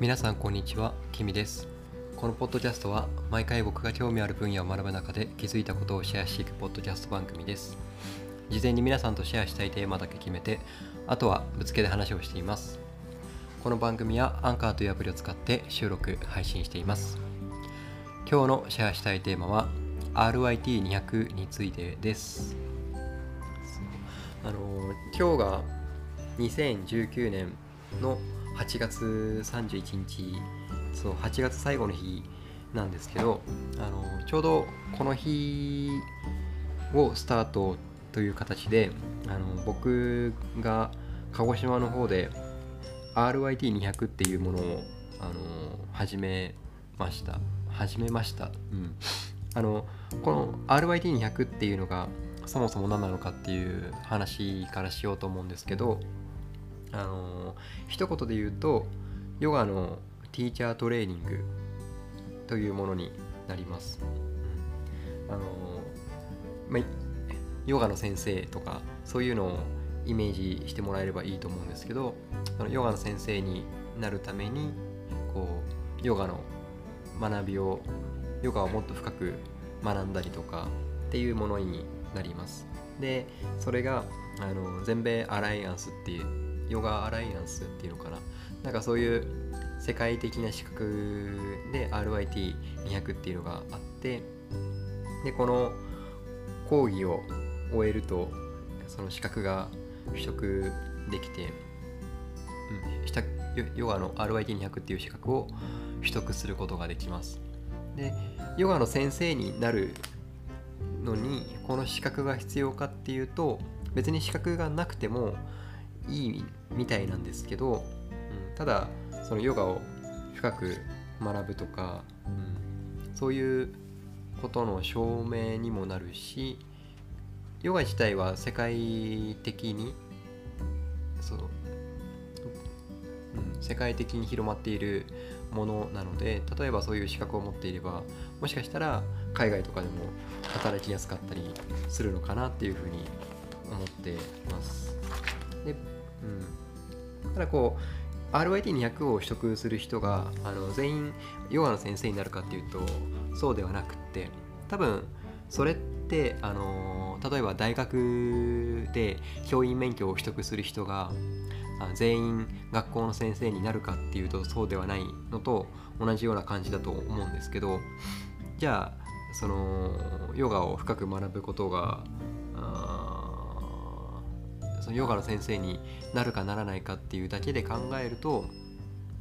皆さんこんにちは、キミです。このポッドキャストは毎回僕が興味ある分野を学ぶ中で気づいたことをシェアしていくポッドキャスト番組です。事前に皆さんとシェアしたいテーマだけ決めて、あとはぶつけで話をしています。この番組はアンカーというアプリを使って収録、配信しています。今日のシェアしたいテーマは RIT200 についてです。あの今日が2019年の8月31日そう8月最後の日なんですけどあのちょうどこの日をスタートという形であの僕が鹿児島の方で RYT200 っていうものをあの始めました。始めました、うん、あのこの RYT200 っていうのがそもそも何なのかっていう話からしようと思うんですけどあの一言で言うとヨガのティーチャートレーニングというものになります、うん、あのまあヨガの先生とかそういうのをイメージしてもらえればいいと思うんですけどそのヨガの先生になるためにこうヨガの学びをヨガをもっと深く学んだりとかっていうものになります。でそれがあの全米アライアンスっていうヨガアライアンスっていうのかな。なんかそういう世界的な資格で RIT200 っていうのがあってでこの講義を終えるとその資格が取得できて、うん、ヨガの RIT200 っていう資格を取得することができます。でヨガの先生になるのにこの資格が必要かっていうと別に資格がなくてもいいみたいなんですけど、うん、ただそのヨガを深く学ぶとか、うん、そういうことの証明にもなるしヨガ自体は世界的にそう、うん、世界的に広まっているものなので例えばそういう資格を持っていればもしかしたら海外とかでも働きやすかったりするのかなっていうふうに思ってます。でうん、ただこう RIT200 を取得する人があの全員ヨガの先生になるかっていうとそうではなくって多分それってあの例えば大学で教員免許を取得する人が全員学校の先生になるかっていうとそうではないのと同じような感じだと思うんですけどじゃあそのヨガを深く学ぶことがそのヨガの先生になるかならないかっていうだけで考えると、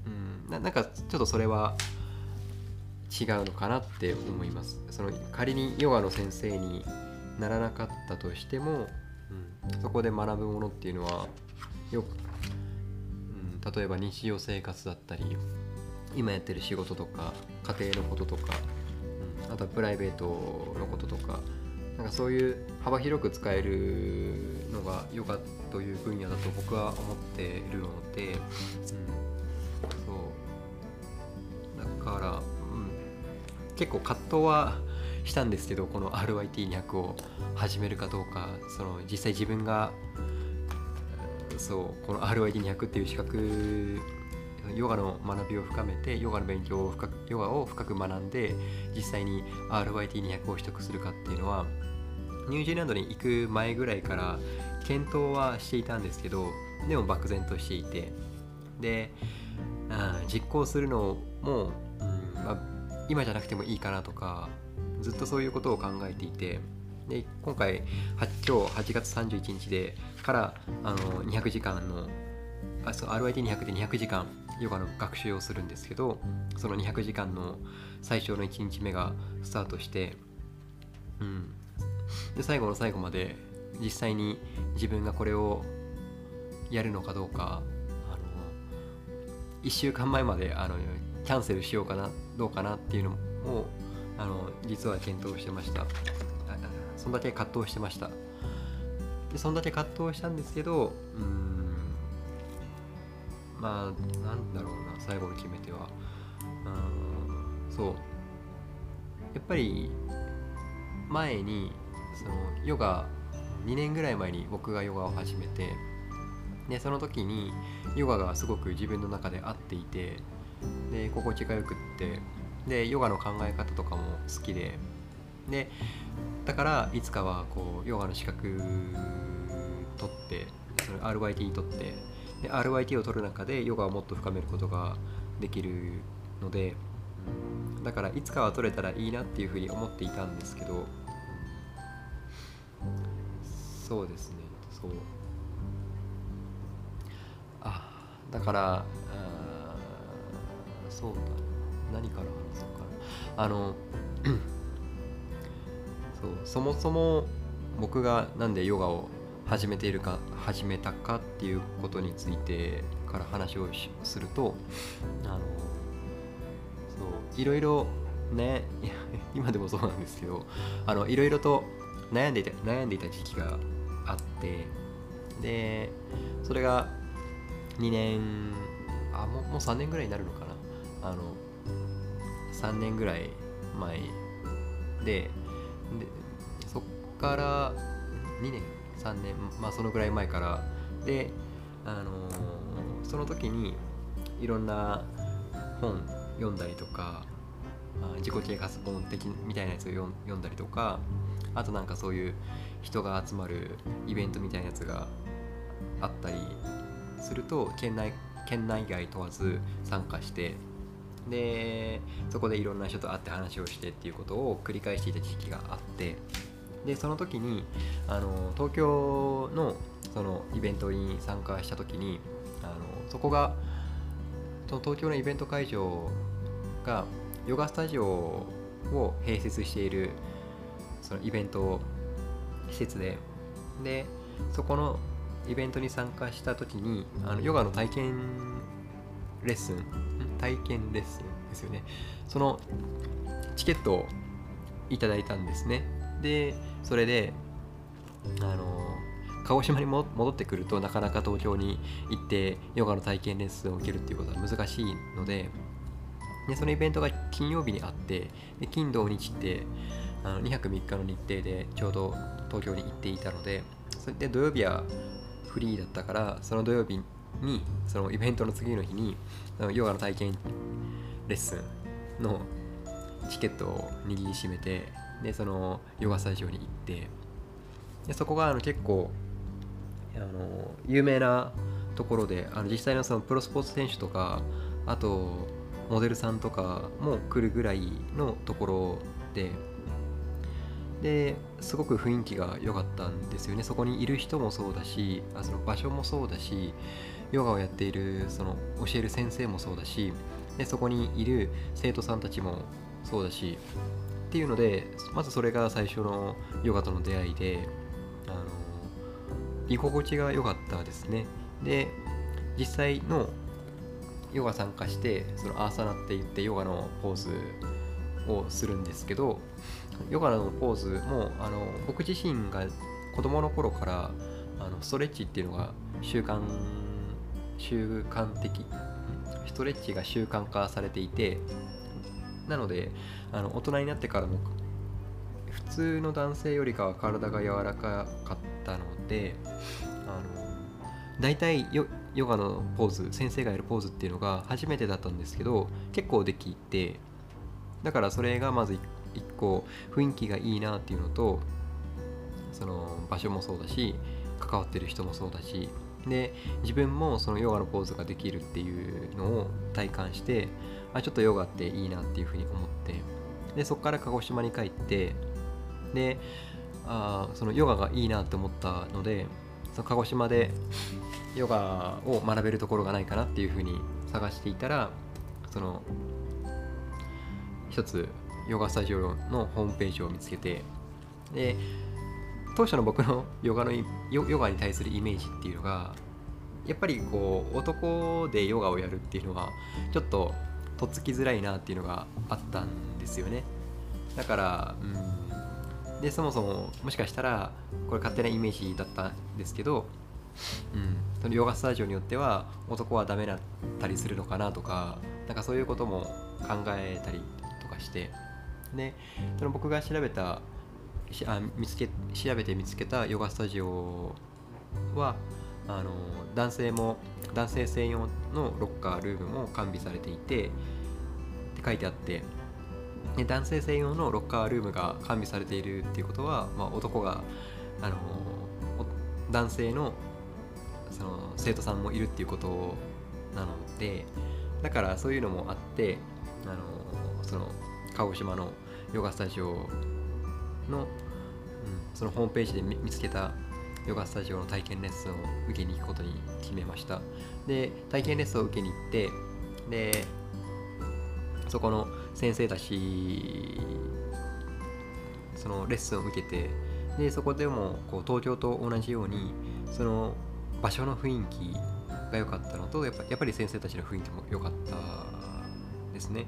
うん、ななんかちょっとそれは違うのかなって思います。その仮にヨガの先生にならなかったとしても、うん、そこで学ぶものっていうのはよく、うん、例えば日常生活だったり今やってる仕事とか家庭のこととか、うん、あとはプライベートのこととかなんかそういう幅広く使えるのがヨガという分野だと僕は思っているので、うん、そうだから、うん、結構葛藤はしたんですけどこの RIT200 を始めるかどうかその実際自分がそうこの RIT200 っていう資格ヨガの学びを深めてヨガの勉強を深くヨガを深く学んで実際に RYT200 を取得するかっていうのはニュージーランドに行く前ぐらいから検討はしていたんですけどでも漠然としていてであ実行するのも、うんまあ、今じゃなくてもいいかなとかずっとそういうことを考えていてで今回今日8月31日でからあの200時間のあそう RIT200 で200時間ヨガの学習をするんですけどその200時間の最初の1日目がスタートして、うん、で最後の最後まで実際に自分がこれをやるのかどうかあの1週間前まであのキャンセルしようかなどうかなっていうのをあの実は検討してました。そんだけ葛藤してました。でそんだけ葛藤したんですけどうん。まあなんだろうな最後の決め手は。うんそう。やっぱり前にそのヨガ2年ぐらい前に僕がヨガを始めてでその時にヨガがすごく自分の中で合っていてで心地がよくってでヨガの考え方とかも好きででだからいつかはこうヨガの資格取ってそれ RYT 取ってで RYT を取る中でヨガをもっと深めることができるのでだからいつかは取れたらいいなっていうふうに思っていたんですけどそうですねそう。あだからあそうだ何から話そうかな。あの そうそもそも僕がなんでヨガを始めているか始めたかっていうことについてから話をするとあのそういろいろね 今でもそうなんですけどあのいろいろと悩んでいた悩んでいた時期があってでそれが2年あもうもう3年ぐらいになるのかな。あの3年ぐらい前ででそっから2年3年まあそのぐらい前から。であのー、その時にいろんな本読んだりとか、まあ、自己啓発本的みたいなやつを読んだりとかあとなんかそういう人が集まるイベントみたいなやつがあったりすると県内県内外問わず参加してでそこでいろんな人と会って話をしてっていうことを繰り返していた時期があってでその時にあの東京のそのイベントに参加した時にあのそこがその東京のイベント会場がヨガスタジオを併設しているそのイベント施設ででそこのイベントに参加した時にあのヨガの体験レッスン体験レッスンですよね。そのチケットをいただいたんですね。でそれであの鹿児島に戻ってくるとなかなか東京に行ってヨガの体験レッスンを受けるっていうことは難しいのででそのイベントが金曜日にあってで金土日ってあの2泊3日の日程でちょうど東京に行っていたのでそれで土曜日はフリーだったからその土曜日にそのイベントの次の日にヨガの体験レッスンのチケットを握りしめてでそのヨガスタジオに行ってでそこがあの結構あの有名なところであの実際のそのプロスポーツ選手とかあとモデルさんとかも来るぐらいのところでですごく雰囲気が良かったんですよね。そこにいる人もそうだしあその場所もそうだしヨガをやっているその教える先生もそうだしでそこにいる生徒さんたちもそうだしっていうのでまずそれが最初のヨガとの出会いであの居心地が良かったですね。で実際のヨガ参加してそのアーサナって言ってヨガのポーズをするんですけどヨガのポーズもあの僕自身が子供の頃からあのストレッチっていうのが習慣習慣的ストレッチが習慣化されていてなのであの大人になってからも普通の男性よりかは体が柔らかかったのであの大体ヨヨガのポーズ先生がやるポーズっていうのが初めてだったんですけど結構できてだからそれがまず一個雰囲気がいいなっていうのとその場所もそうだし関わってる人もそうだしで自分もそのヨガのポーズができるっていうのを体感してあちょっとヨガっていいなっていうふうに思って。でそこから鹿児島に帰ってであそのヨガがいいなって思ったのでその鹿児島でヨガを学べるところがないかなっていうふうに探していたらその一つヨガスタジオのホームページを見つけてで当初の僕のヨガのヨガに対するイメージっていうのがやっぱりこう男でヨガをやるっていうのはちょっととっつきづらいなっていうのがあったんですよね。だからうん。でそもそももしかしたらこれ勝手なイメージだったんですけど、うん、そのヨガスタジオによっては男はダメだったりするのかなとかなんかそういうことも考えたりとかしてでその僕が調べたあ見つけ調べて見つけたヨガスタジオはあの男性も男性専用のロッカールームも完備されていてって書いてあってで男性専用のロッカールームが完備されているっていうことは、まあ、男があの男性のその生徒さんもいるっていうことなのでだからそういうのもあってあのその鹿児島のヨガスタジオの、うん、そのホームページで見つけたヨガスタジオの体験レッスンを受けに行くことに決めました。で体験レッスンを受けに行ってでそこの先生たちそのレッスンを受けてでそこでもこう東京と同じようにその場所の雰囲気が良かったのとやっぱやっぱり先生たちの雰囲気も良かったですね。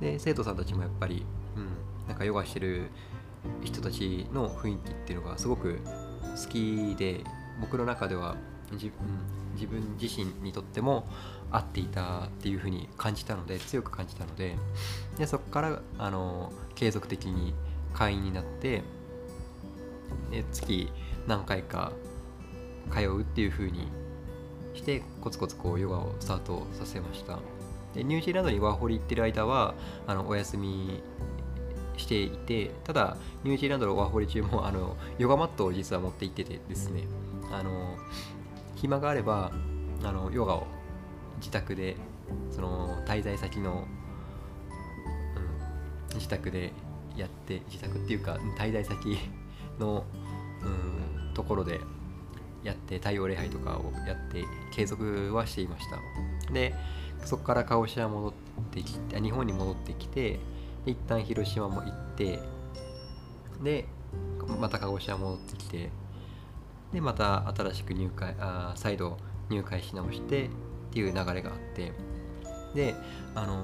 で生徒さんたちもやっぱり、うん、なんかヨガしてる人たちの雰囲気っていうのがすごく好きで僕の中では自,、うん、自分自身にとっても合っていたっていうふうに感じたので強く感じたのででそこからあの継続的に会員になってで月何回か通うっていうふうにしてコツコツこうヨガをスタートさせました。でニュージーランドにワーホリ行ってる間はあのお休みしていてただニュージーランドのワーホリ中もあのヨガマットを実は持って行っててですねあの暇があればあのヨガを自宅でその滞在先の、うん、自宅でやって自宅っていうか滞在先の、うん、ところでやって太陽礼拝とかをやって継続はしていました。でそこから鹿児島戻ってきて日本に戻ってきて一旦広島も行ってでまた鹿児島戻ってきてでまた新しく入会あ再度入会し直してっていう流れがあってであのー、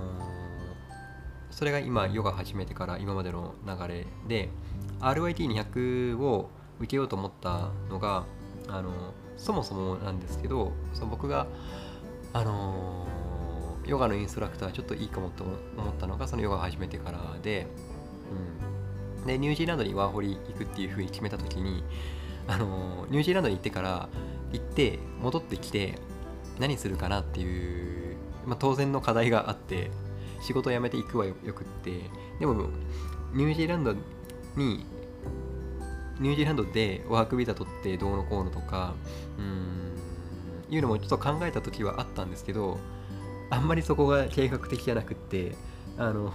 それが今ヨガ始めてから今までの流れで RYT200 を受けようと思ったのがあのー、そもそもなんですけどその僕があのー、ヨガのインストラクターちょっといいかもと思ったのがそのヨガを始めてからで、うん、でニュージーランドにワーホリ行くっていうふうに決めた時に あのニュージーランドに行ってから行って戻ってきて何するかなっていう、まあ、当然の課題があって仕事辞めていくはよくって。でもニュージーランドにニュージーランドでワークビザ取ってどうのこうのとかうん。いうのもちょっと考えた時はあったんですけどあんまりそこが計画的じゃなくってあの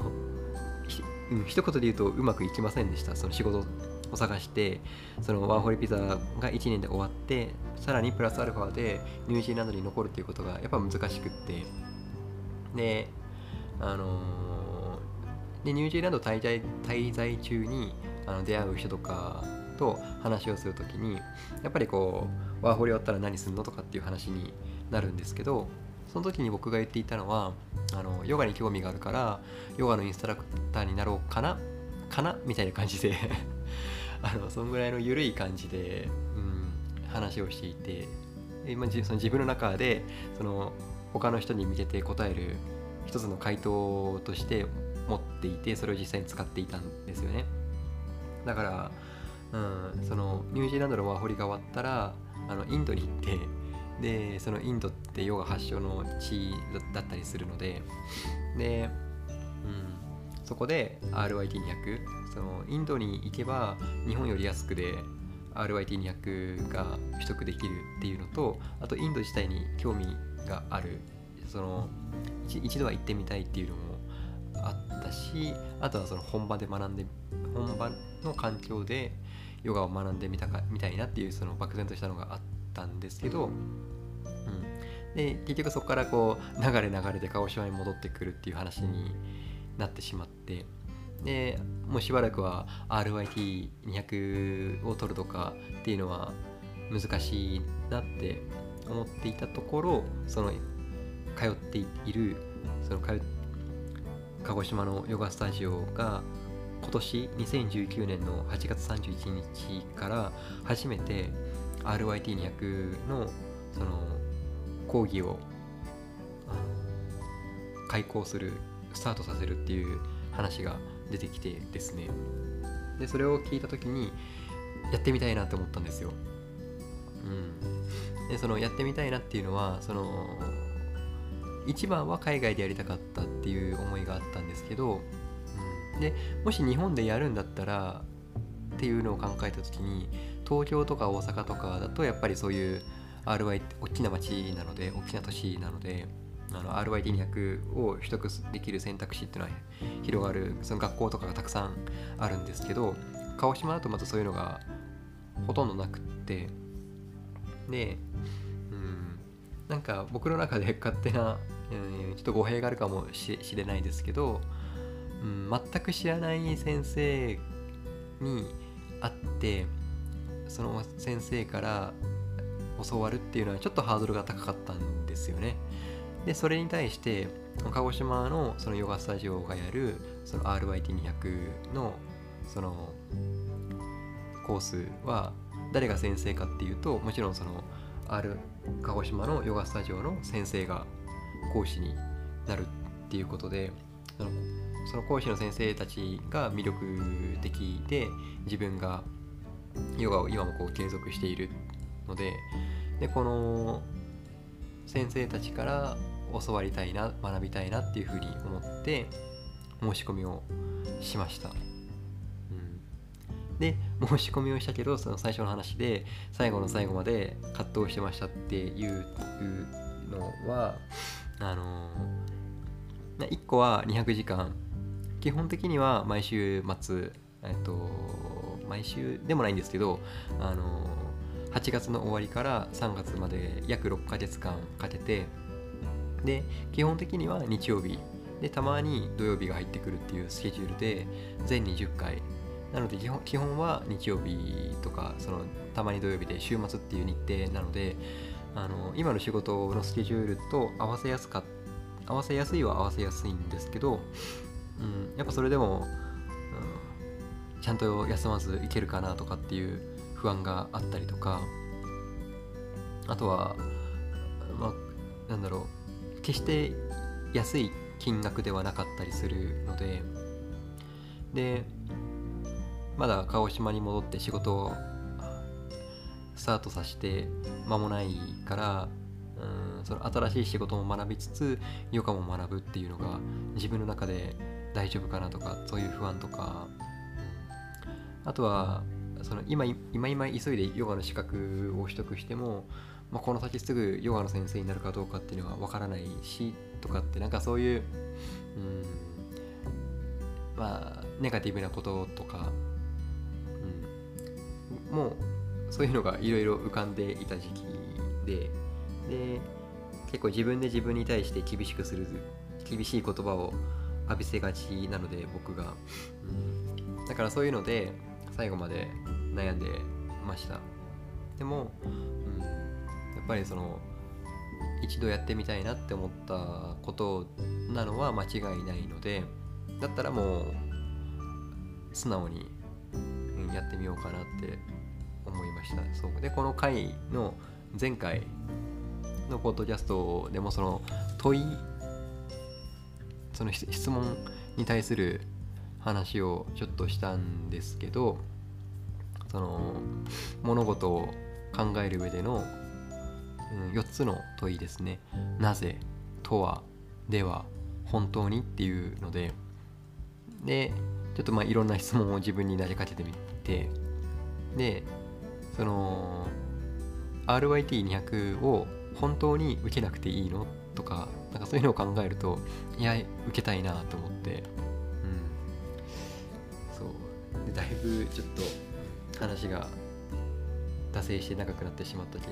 うん、一言で言うとうまくいきませんでした。その仕事を探してそのワーホリピザが1年で終わってさらにプラスアルファでニュージーランドに残るっていうことがやっぱ難しくって。であのー、でニュージーランド滞在滞在中にあの出会う人とかと話をするときにやっぱりこうワーホリ終わったら何するのとかっていう話になるんですけどその時に僕が言っていたのはあのヨガに興味があるからヨガのインストラクターになろうかなかなみたいな感じで あのそんぐらいの緩い感じで、うん、話をしていて今その自分の中でその他の人に向けて答える一つの回答として持っていてそれを実際に使っていたんですよね。だから、うん、そのニュージーランドのワーホリが終わったらあのインドに行ってでそのインドってヨガ発祥の地だったりするのでで、うん、そこで RYT200 そのインドに行けば日本より安くで RYT200 が取得できるっていうのとあとインド自体に興味があるその一度は行ってみたいっていうのもあったしあとはその本場で学んで本場の環境でヨガを学んでみたかみたいなっていうその漠然としたのがあったんですけど、で結局そこからこう流れ流れで鹿児島に戻ってくるっていう話になってしまってでもうしばらくは RYT200 を取るとかっていうのは難しいなって思っていたところその通っているその通鹿児島のヨガスタジオが今年2019年の8月31日から初めて RYT200 のその講義を開講するスタートさせるっていう話が出てきてですね。でそれを聞いた時にやってみたいなって思ったんですよ、うん、でそのやってみたいなっていうのはその一番は海外でやりたかったっていう思いがあったんですけど、うん、でもし日本でやるんだったらっていうのを考えた時に東京とか大阪とかだとやっぱりそういう RY って大きな町なので大きな都市なのであの RYT200 を取得できる選択肢っていうのは広がるその学校とかがたくさんあるんですけど鹿児島だとまたそういうのがほとんどなくってでうんなんか僕の中で 勝手な、うん、ちょっと語弊があるかもしれないですけど、うん、全く知らない先生に会ってその先生から教わるっていうのはちょっとハードルが高かったんですよね。でそれに対して鹿児島のそのヨガスタジオがやるその RYT200 のそのコースは誰が先生かっていうともちろんその R 鹿児島のヨガスタジオの先生が講師になるっていうことでそのその講師の先生たちが魅力的で自分がヨガを今もこう継続しているのででこの先生たちから教わりたいな学びたいなっていうふうに思って申し込みをしました、うん、で申し込みをしたけどその最初の話で最後の最後まで葛藤してましたっていうのはあの1個は200時間。基本的には毎週末えっと毎週でもないんですけどあの8月の終わりから3月まで約6ヶ月間かけてで基本的には日曜日。でたまに土曜日が入ってくるっていうスケジュールで全20回。なので基本基本は日曜日とかそのたまに土曜日で週末っていう日程なのであの今の仕事のスケジュールと合わせやすか合わせやすいは合わせやすいんですけど、うん、やっぱそれでも、うん、ちゃんと休まずいけるかなとかっていう不安があったりとかあとはまあなんだろう決して安い金額ではなかったりするのででまだ鹿児島に戻って仕事をスタートさせて間もないからうんその新しい仕事も学びつつヨガも学ぶっていうのが自分の中で大丈夫かなとかそういう不安とかあとはその今今今急いでヨガの資格を取得しても、まあ、この先すぐヨガの先生になるかどうかっていうのは分からないしとかってなんかそういう、うんまあ、ネガティブなこととか、うん、もうそういうのがいろいろ浮かんでいた時期でで結構自分で自分に対して厳しくする厳しい言葉を浴びせがちなので僕が、うん、だからそういうので最後まで悩んでました。でも、うん、やっぱりその一度やってみたいなって思ったことなのは間違いないのでだったらもう素直に、うん、やってみようかなって思いました。そう。でこの回の前回のポッドキャストでもその問いその質問に対する話をちょっとしたんですけどその物事を考える上での、うん、4つの問いですね。なぜとはでは本当にっていうので。でちょっとまあいろんな質問を自分に投げかけてみて。でその RYT200 を本当に受けなくていいのとかなんかそういうのを考えるといや受けたいなと思って。うん。そう。でだいぶちょっと話が惰性して長くなってしまったけ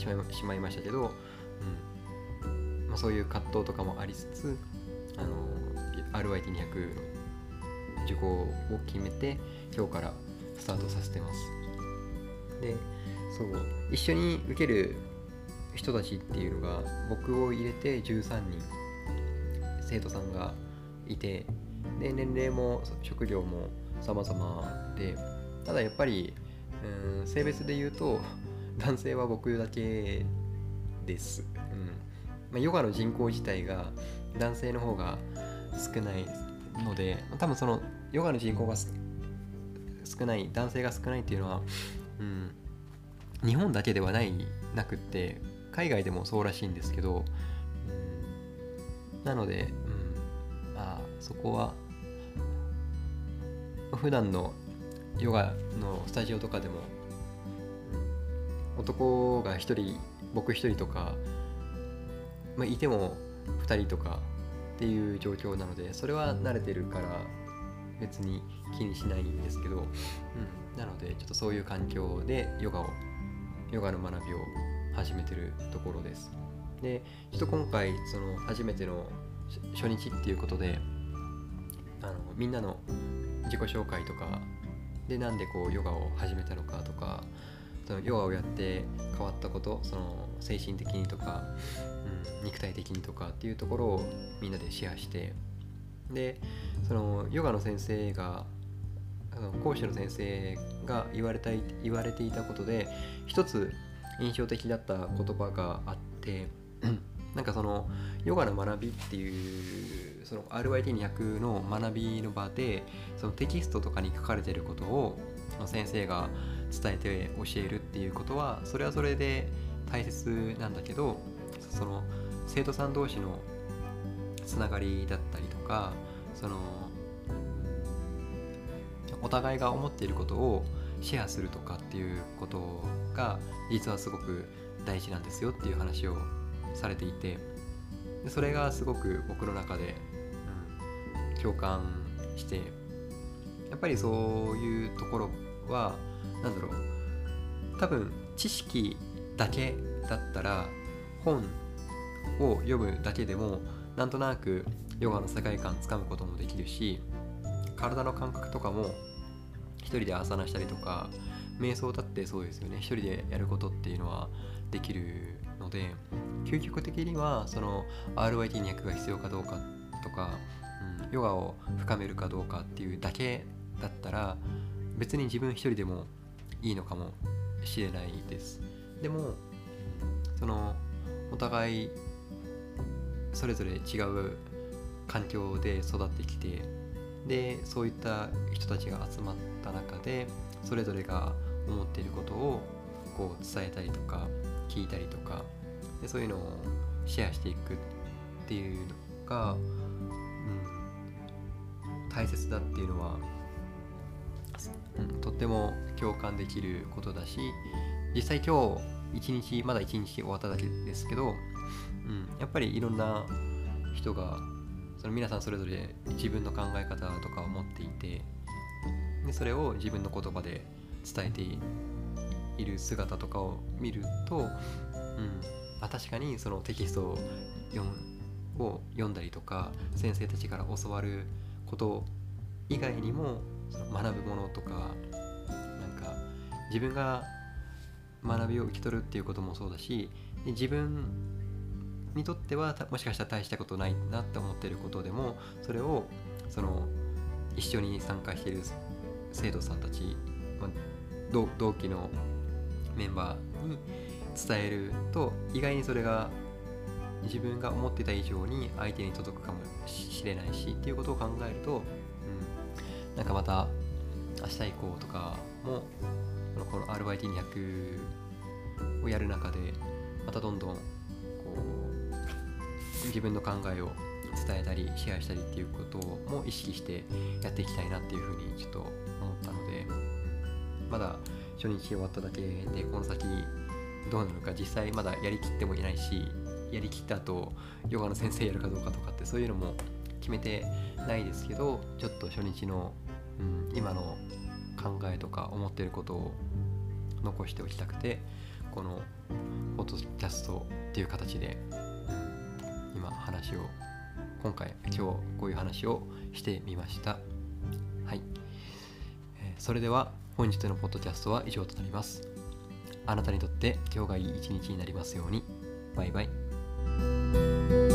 しまいしまいましたけど、うん。まあ、そういう葛藤とかもありつつあの RYT200 の受講を決めて今日からスタートさせてます。でそう一緒に受ける人たちっていうのが僕を入れて13人生徒さんがいてで年齢も職業も様々でただやっぱり、うん、性別で言うと 男性は僕だけです、うん。まあ、ヨガの人口自体が男性の方が少ないので多分そのヨガの人口が少ない男性が少ないっていうのは、うん、日本だけではないなくって海外でもそうらしいんですけど、うん、なので、うん、まあそこは普段のヨガのスタジオとかでも男が1人僕1人とか、まあ、いても2人とかっていう状況なのでそれは慣れてるから別に気にしないんですけど、うん、なのでちょっとそういう環境でヨガをヨガの学びを始めてるところです。でちょっと今回その初めての初日っていうことであのみんなの自己紹介とかでなんでこうヨガを始めたのかとかそのヨガをやって変わったことその精神的にとか、うん、肉体的にとかっていうところをみんなでシェアしてでそのヨガの先生があの講師の先生が言われた言われていたことで一つ印象的だった言葉があってなんかそのヨガの学びっていうその RYT200 の学びの場でそのテキストとかに書かれていることを先生が伝えて教えるっていうことはそれはそれで大切なんだけどその生徒さん同士のつながりだったりとかそのお互いが思っていることをシェアするとかっていうことが実はすごく大事なんですよっていう話をされていてでそれがすごく僕の中で、うん、共感してやっぱりそういうところは何だろう多分知識だけだったら本を読むだけでもなんとなくヨガの世界観つかむこともできるし体の感覚とかも一人で朝なしたりとか瞑想だってそうですよね。一人でやることっていうのはできるので究極的にはその RYT200 が必要かどうかとか、うん、ヨガを深めるかどうかっていうだけだったら別に自分一人でもいいのかもしれないです。でもそのお互いそれぞれ違う環境で育ってきてでそういった人たちが集まった中でそれぞれが思っていることをこう伝えたりとか聞いたりとかでそういうのをシェアしていくっていうのが、うん、大切だっていうのは、うん、とっても共感できることだし実際今日一日まだ一日終わっただけですけど、うん、やっぱりいろんな人がその皆さんそれぞれ自分の考え方とかを持っていてでそれを自分の言葉で伝えている姿とかを見ると、うんあ、確かにそのテキストを読んだりとか先生たちから教わること以外にもその学ぶものとかなんか自分が学びを受け取るっていうこともそうだし自分にとってはもしかしたら大したことないなって思ってることでもそれをその一緒に参加している生徒さんたち、まあ、同期のメンバーに伝えると意外にそれが自分が思ってた以上に相手に届くかもしれないしっていうことを考えると、うん、なんかまた明日以降とかもこの RYT200 をやる中でまたどんどんこう自分の考えを伝えたりシェアしたりっていうことも意識してやっていきたいなっていうふうにちょっと思ったのでまだ初日終わっただけでこの先どうなのか実際まだやりきってもいないしやりきった後ヨガの先生やるかどうかとかってそういうのも決めてないですけどちょっと初日の、うん、今の考えとか思ってることを残しておきたくてこのフォトキャストっていう形で、うん、今話を今回今日こういう話をしてみました。はい、えー、それでは本日のポッドキャストは以上となります。あなたにとって今日がいい一日になりますように。バイバイ。